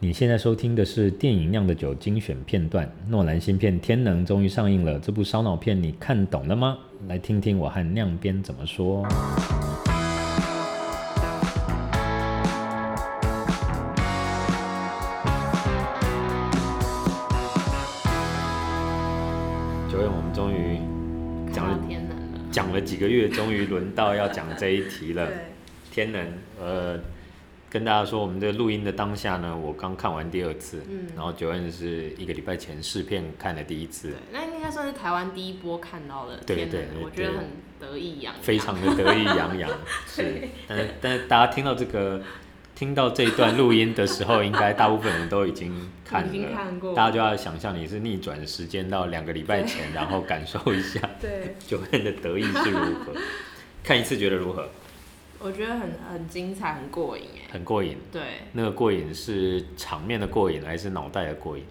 你现在收听的是电影酿的酒精选片段。诺兰新片《天能》终于上映了，这部烧脑片你看懂了吗？来听听我和酿编怎么说。九月，我们终于讲了《天能》了，讲了几个月，终于轮到要讲这一题了。《天能》呃。跟大家说，我们这个录音的当下呢，我刚看完第二次，嗯，然后九恩是一个礼拜前试片看了第一次，对，那应该算是台湾第一波看到的，对对对，我觉得很得意洋洋，非常的得意洋洋，是，但是但是大家听到这个听到这一段录音的时候，应该大部分人都已经看了，已经看过，大家就要想象你是逆转时间到两个礼拜前，然后感受一下，对，九恩的得意是如何，看一次觉得如何？我觉得很很精彩，很过瘾哎，很过瘾。对，那个过瘾是场面的过瘾，还是脑袋的过瘾？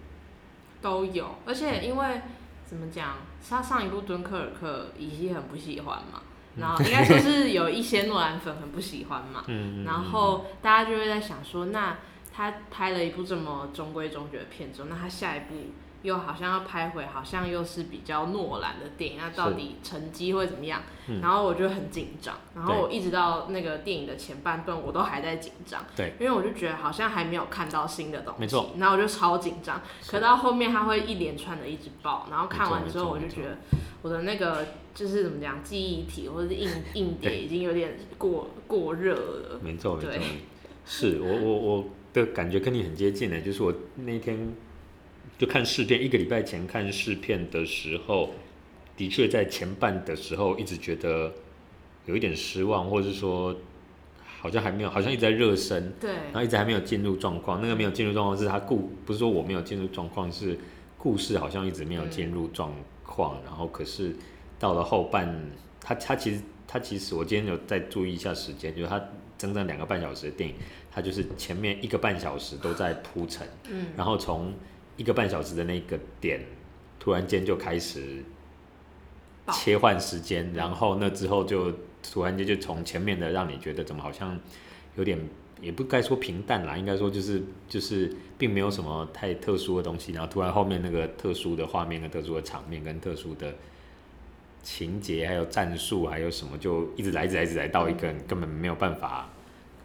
都有，而且因为、嗯、怎么讲，他上一部《敦刻尔克》乙熙很不喜欢嘛，嗯、然后应该说是有一些诺兰粉很不喜欢嘛，嗯，然后大家就会在想说，那他拍了一部这么中规中矩的片子，那他下一部？又好像要拍回，好像又是比较诺兰的电影，那到底成绩会怎么样？嗯、然后我就很紧张，然后我一直到那个电影的前半段，我都还在紧张，对，因为我就觉得好像还没有看到新的东西，没错，然后我就超紧张。可到后面他会一连串的一直爆，然后看完之后我就觉得我的那个就是怎么讲，记忆体或者是硬 硬碟已经有点过过热了。没错，没错，是我我我的感觉跟你很接近的，就是我那天。就看试片，一个礼拜前看试片的时候，的确在前半的时候一直觉得有一点失望，或者是说好像还没有，好像一直在热身，对，然后一直还没有进入状况。那个没有进入状况是他故，不是说我没有进入状况，是故事好像一直没有进入状况。嗯、然后可是到了后半，他他其实他其实我今天有再注意一下时间，就是他整整两个半小时的电影，他就是前面一个半小时都在铺陈，嗯，然后从一个半小时的那个点，突然间就开始切换时间，然后那之后就突然间就从前面的让你觉得怎么好像有点也不该说平淡啦，应该说就是就是并没有什么太特殊的东西，然后突然后面那个特殊的画面跟特殊的场面跟特殊的情节还有战术还有什么就一直来一直来一直来到一个根本没有办法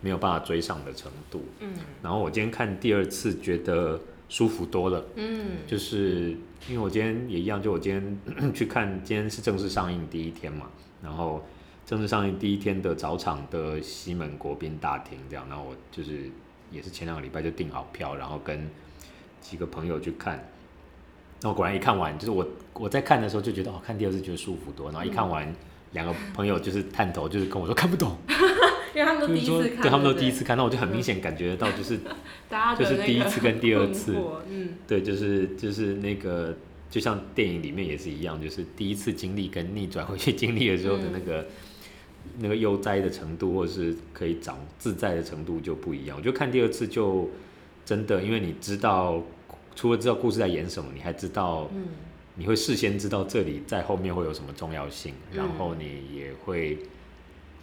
没有办法追上的程度。嗯，然后我今天看第二次觉得。舒服多了，嗯，就是因为我今天也一样，就我今天 去看，今天是正式上映第一天嘛，然后正式上映第一天的早场的西门国宾大厅这样，然后我就是也是前两个礼拜就订好票，然后跟几个朋友去看，那我果然一看完，就是我我在看的时候就觉得哦，看第二次觉得舒服多，然后一看完，两个朋友就是探头，就是跟我说看不懂。因为他们都第一次看，对，对他们都第一次看，那我就很明显感觉得到，就是，就是第一次跟第二次，嗯，对，就是就是那个，就像电影里面也是一样，就是第一次经历跟逆转回去经历的时候的那个、嗯、那个悠哉的程度，或者是可以长自在的程度就不一样。我就看第二次就真的，因为你知道，除了知道故事在演什么，你还知道，你会事先知道这里在后面会有什么重要性，然后你也会。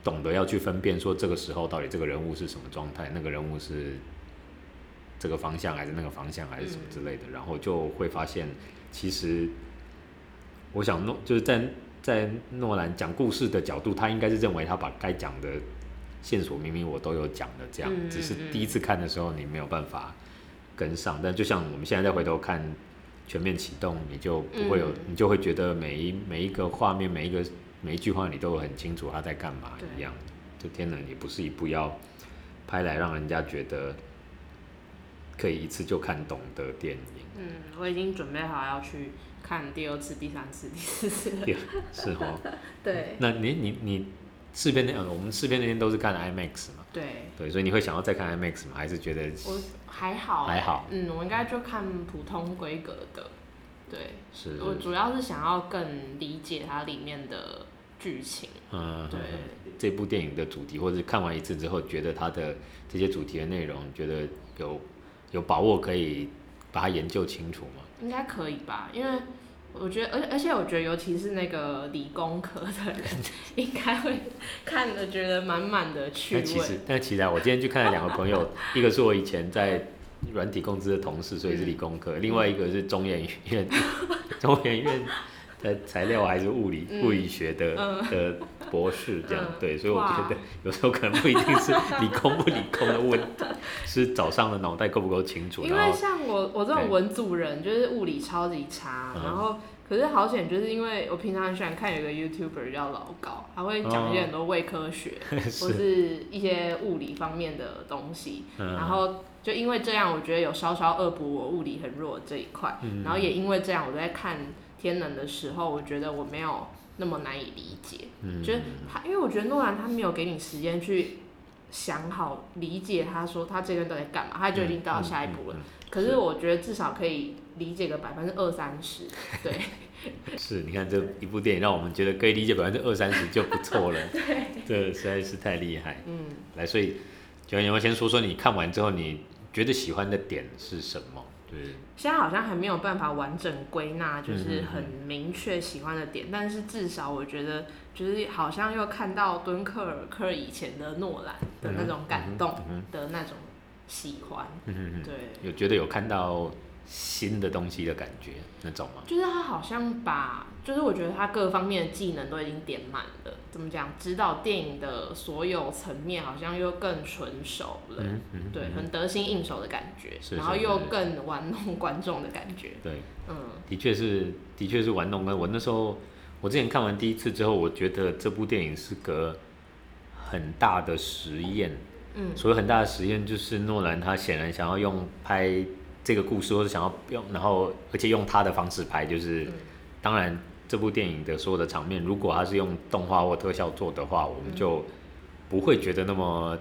懂得要去分辨，说这个时候到底这个人物是什么状态，那个人物是这个方向还是那个方向还是什么之类的，然后就会发现，其实我想诺就是在在诺兰讲故事的角度，他应该是认为他把该讲的线索明明我都有讲的这样，只是第一次看的时候你没有办法跟上，但就像我们现在再回头看全面启动，你就不会有，你就会觉得每一每一个画面每一个。每一句话你都很清楚他在干嘛一样，这天能也不是一部要拍来让人家觉得可以一次就看懂的电影。嗯，我已经准备好要去看第二次、第三次、第四次了。是哦。对。那你你你试片那我们试片那天都是看 IMAX 嘛？对。对，所以你会想要再看 IMAX 吗？还是觉得我还好、欸？还好。嗯，我应该就看普通规格的。对。是。我主要是想要更理解它里面的。剧情，嗯，对，这部电影的主题，或者看完一次之后，觉得它的这些主题的内容，觉得有有把握可以把它研究清楚吗？应该可以吧，因为我觉得，而而且我觉得，尤其是那个理工科的人，应该会看的觉得满满的趣味。但其实，但其实啊，我今天去看了两个朋友，一个是我以前在软体公司的同事，所以是理工科。嗯、另外一个是中研院，中研院的材料还是物理、嗯、物理学的、嗯、的博士这样。嗯、对，所以我觉得有时候可能不一定是理工不理工的问题，是早上的脑袋够不够清楚。因为像我我这种文组人，就是物理超级差，然后。可是好险，就是因为我平常很喜欢看有一个 YouTuber 叫老高，他会讲一些很多伪科学、哦、或是一些物理方面的东西。嗯、然后就因为这样，我觉得有稍稍恶补我物理很弱的这一块。嗯、然后也因为这样，我在看天能的时候，我觉得我没有那么难以理解。嗯、就是他，因为我觉得诺兰他没有给你时间去想好理解，他说他这个人都在干嘛，他就已经到下一步了。嗯嗯嗯可是我觉得至少可以理解个百分之二三十，对。是，你看这一部电影让我们觉得可以理解百分之二三十就不错了。对。这实在是太厉害。嗯。来，所以，就你要先说说你看完之后你觉得喜欢的点是什么？对。现在好像还没有办法完整归纳，就是很明确喜欢的点，嗯嗯嗯，但是至少我觉得，就是好像又看到敦刻尔克以前的诺兰的那种感动的那种。喜欢，嗯对，有觉得有看到新的东西的感觉那种吗？就是他好像把，就是我觉得他各方面的技能都已经点满了，怎么讲？指导电影的所有层面好像又更纯熟了，嗯嗯，对，很得心应手的感觉，是然后又更玩弄观众的感觉，对，嗯，的确是，的确是玩弄。我那时候，我之前看完第一次之后，我觉得这部电影是个很大的实验。嗯，所谓很大的实验就是诺兰他显然想要用拍这个故事，或是想要用，然后而且用他的方式拍，就是当然这部电影的所有的场面，如果他是用动画或特效做的话，我们就不会觉得那么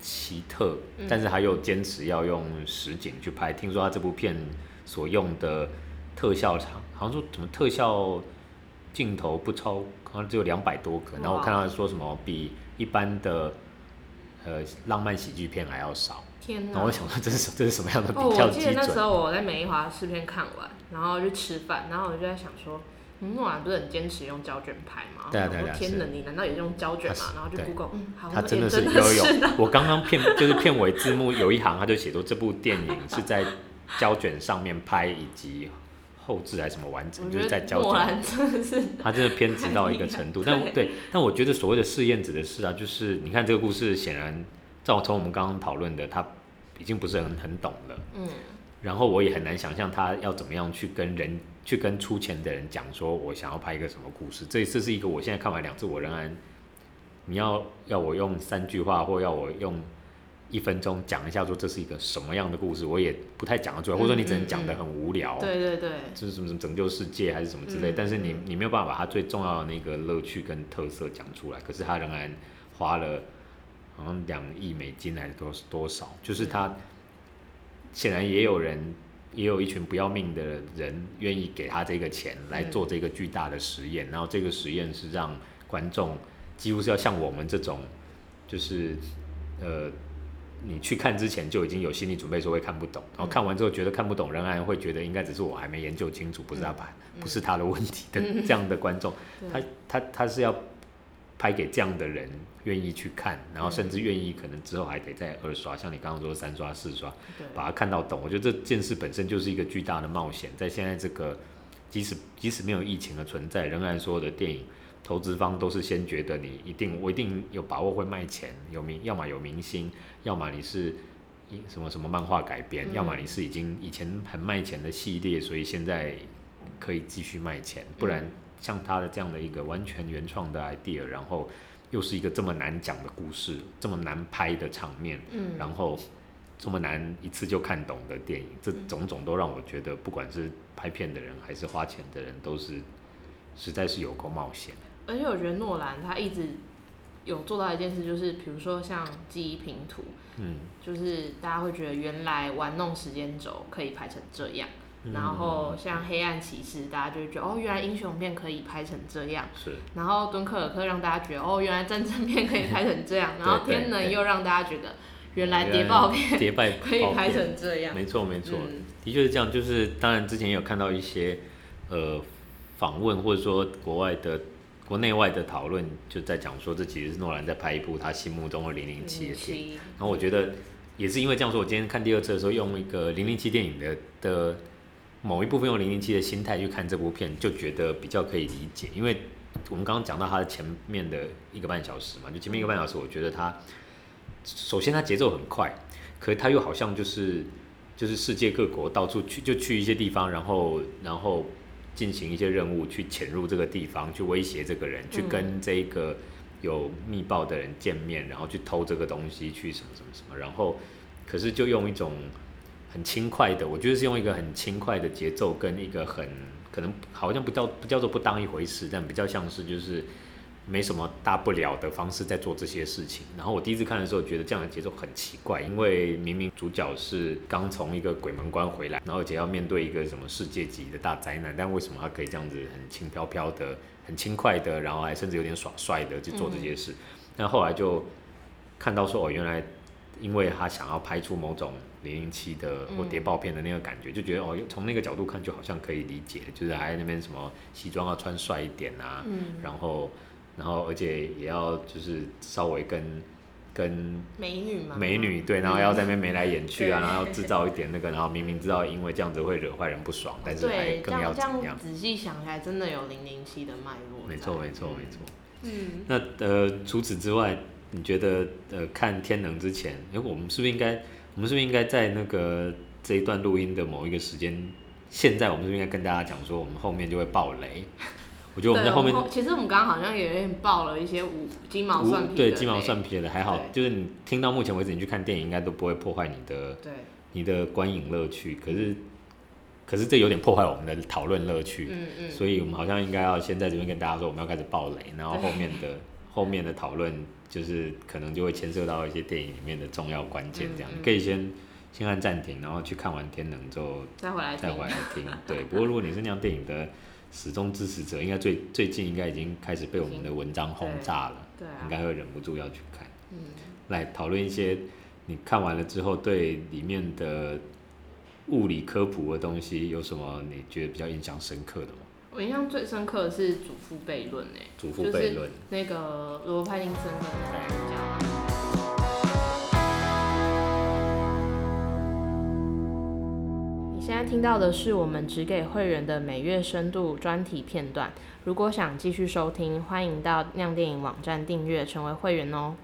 奇特。但是他又坚持要用实景去拍，听说他这部片所用的特效场，好像说什么特效镜头不超，好像只有两百多个。然后我看到说什么比一般的。呃，浪漫喜剧片还要少。天哪！然后我想说，这是这是什么样的比较基准？哦，我记得那时候我在美丽华试片看完，然后去吃饭，然后我就在想说，诺兰不是很坚持用胶卷拍吗？对啊对啊。天哪，你难道也是用胶卷吗？然后就 Google，嗯，好，他真的是有有。我刚刚片就是片尾字幕有一行，他就写说这部电影是在胶卷上面拍，以及。后置还是什么完整，就是在胶卷，他真的偏执到一个程度。但对，但我觉得所谓的试验指的是啊，就是你看这个故事，显然照从我们刚刚讨论的，他已经不是很很懂了。嗯。然后我也很难想象他要怎么样去跟人，去跟出钱的人讲说，我想要拍一个什么故事。这这是一个我现在看完两次，我仍然，你要要我用三句话，或要我用。一分钟讲一下，说这是一个什么样的故事，我也不太讲得出来，或者说你只能讲得很无聊。对对对，就是什么什么拯救世界还是什么之类，但是你你没有办法把它最重要的那个乐趣跟特色讲出来。可是他仍然花了好像两亿美金还是多多少，就是他显然也有人，也有一群不要命的人愿意给他这个钱来做这个巨大的实验，然后这个实验是让观众几乎是要像我们这种，就是呃。你去看之前就已经有心理准备，说会看不懂，然后看完之后觉得看不懂，仍然会觉得应该只是我还没研究清楚，不是他吧，不是他的问题的这样的观众，他他他是要拍给这样的人愿意去看，然后甚至愿意可能之后还得再二刷，像你刚刚说三刷四刷，把它看到懂。我觉得这件事本身就是一个巨大的冒险，在现在这个即使即使没有疫情的存在，仍然所有的电影。投资方都是先觉得你一定，我一定有把握会卖钱，有明，要么有明星，要么你是什么什么漫画改编，嗯、要么你是已经以前很卖钱的系列，所以现在可以继续卖钱。不然像他的这样的一个完全原创的 idea，然后又是一个这么难讲的故事，这么难拍的场面，嗯、然后这么难一次就看懂的电影，这种种都让我觉得，不管是拍片的人还是花钱的人，都是实在是有够冒险。而且我觉得诺兰他一直有做到一件事，就是比如说像记忆拼图，嗯，就是大家会觉得原来玩弄时间轴可以拍成这样，嗯、然后像黑暗骑士，大家就会觉得哦，原来英雄片可以拍成这样，是，然后敦刻尔克让大家觉得哦，原来战争片可以拍成这样，然后天能又让大家觉得原来谍报片谍报 可以拍成这样，没错没错，嗯、的确是这样，就是当然之前也有看到一些呃访问或者说国外的。国内外的讨论就在讲说，这其实是诺兰在拍一部他心目中的零零七的电影。然后我觉得也是因为这样说，我今天看第二次的时候，用一个零零七电影的的某一部分用零零七的心态去看这部片，就觉得比较可以理解。因为我们刚刚讲到它的前面的一个半小时嘛，就前面一个半小时，我觉得它首先它节奏很快，可是它又好像就是就是世界各国到处去，就去一些地方，然后然后进行一些任务，去潜入这个地方，去威胁这个人，去跟这个。有密报的人见面，然后去偷这个东西，去什么什么什么，然后可是就用一种很轻快的，我觉得是用一个很轻快的节奏，跟一个很可能好像不叫不叫做不当一回事，但比较像是就是没什么大不了的方式在做这些事情。然后我第一次看的时候觉得这样的节奏很奇怪，因为明明主角是刚从一个鬼门关回来，然后而且要面对一个什么世界级的大灾难，但为什么他可以这样子很轻飘飘的？很轻快的，然后还甚至有点耍帅的去做这些事，但后来就看到说哦，原来因为他想要拍出某种零零七的或谍报片的那个感觉，就觉得哦，从那个角度看就好像可以理解，就是还在那边什么西装要穿帅一点啊，嗯然后然后而且也要就是稍微跟跟美女嘛，美女对，然后要在那边眉来眼去啊，然后要制造一点那个，然后明明知道因为这样子会惹坏人不爽，但是还更要怎样？仔细想起来，真的有零零七的脉络。没错，没错，没错。嗯，那呃，除此之外，你觉得呃，看天能之前，哎，我们是不是应该，我们是不是应该在那个这一段录音的某一个时间，现在我们是不是应该跟大家讲说，我们后面就会爆雷？我觉得我们在后面，后其实我们刚刚好像也有点爆了一些五鸡毛蒜皮的，对鸡毛蒜皮的还好，就是你听到目前为止，你去看电影应该都不会破坏你的对你的观影乐趣。可是可是这有点破坏我们的讨论乐趣，嗯嗯，所以我们好像应该要先在这边跟大家说，我们要开始爆雷，然后后面的后面的讨论就是可能就会牵涉到一些电影里面的重要关键，这样你可以先先按暂停，然后去看完天能之后再回来再回来听。对，不过如果你是那样电影的。始终支持者应该最最近应该已经开始被我们的文章轰炸了，对，应该会忍不住要去看。嗯，来讨论一些你看完了之后对里面的物理科普的东西有什么你觉得比较印象深刻的吗？我印象最深刻的是祖父悖论，哎，祖父悖论，那个罗伯·派丁森的那个讲。现在听到的是我们只给会员的每月深度专题片段。如果想继续收听，欢迎到酿电影网站订阅成为会员哦。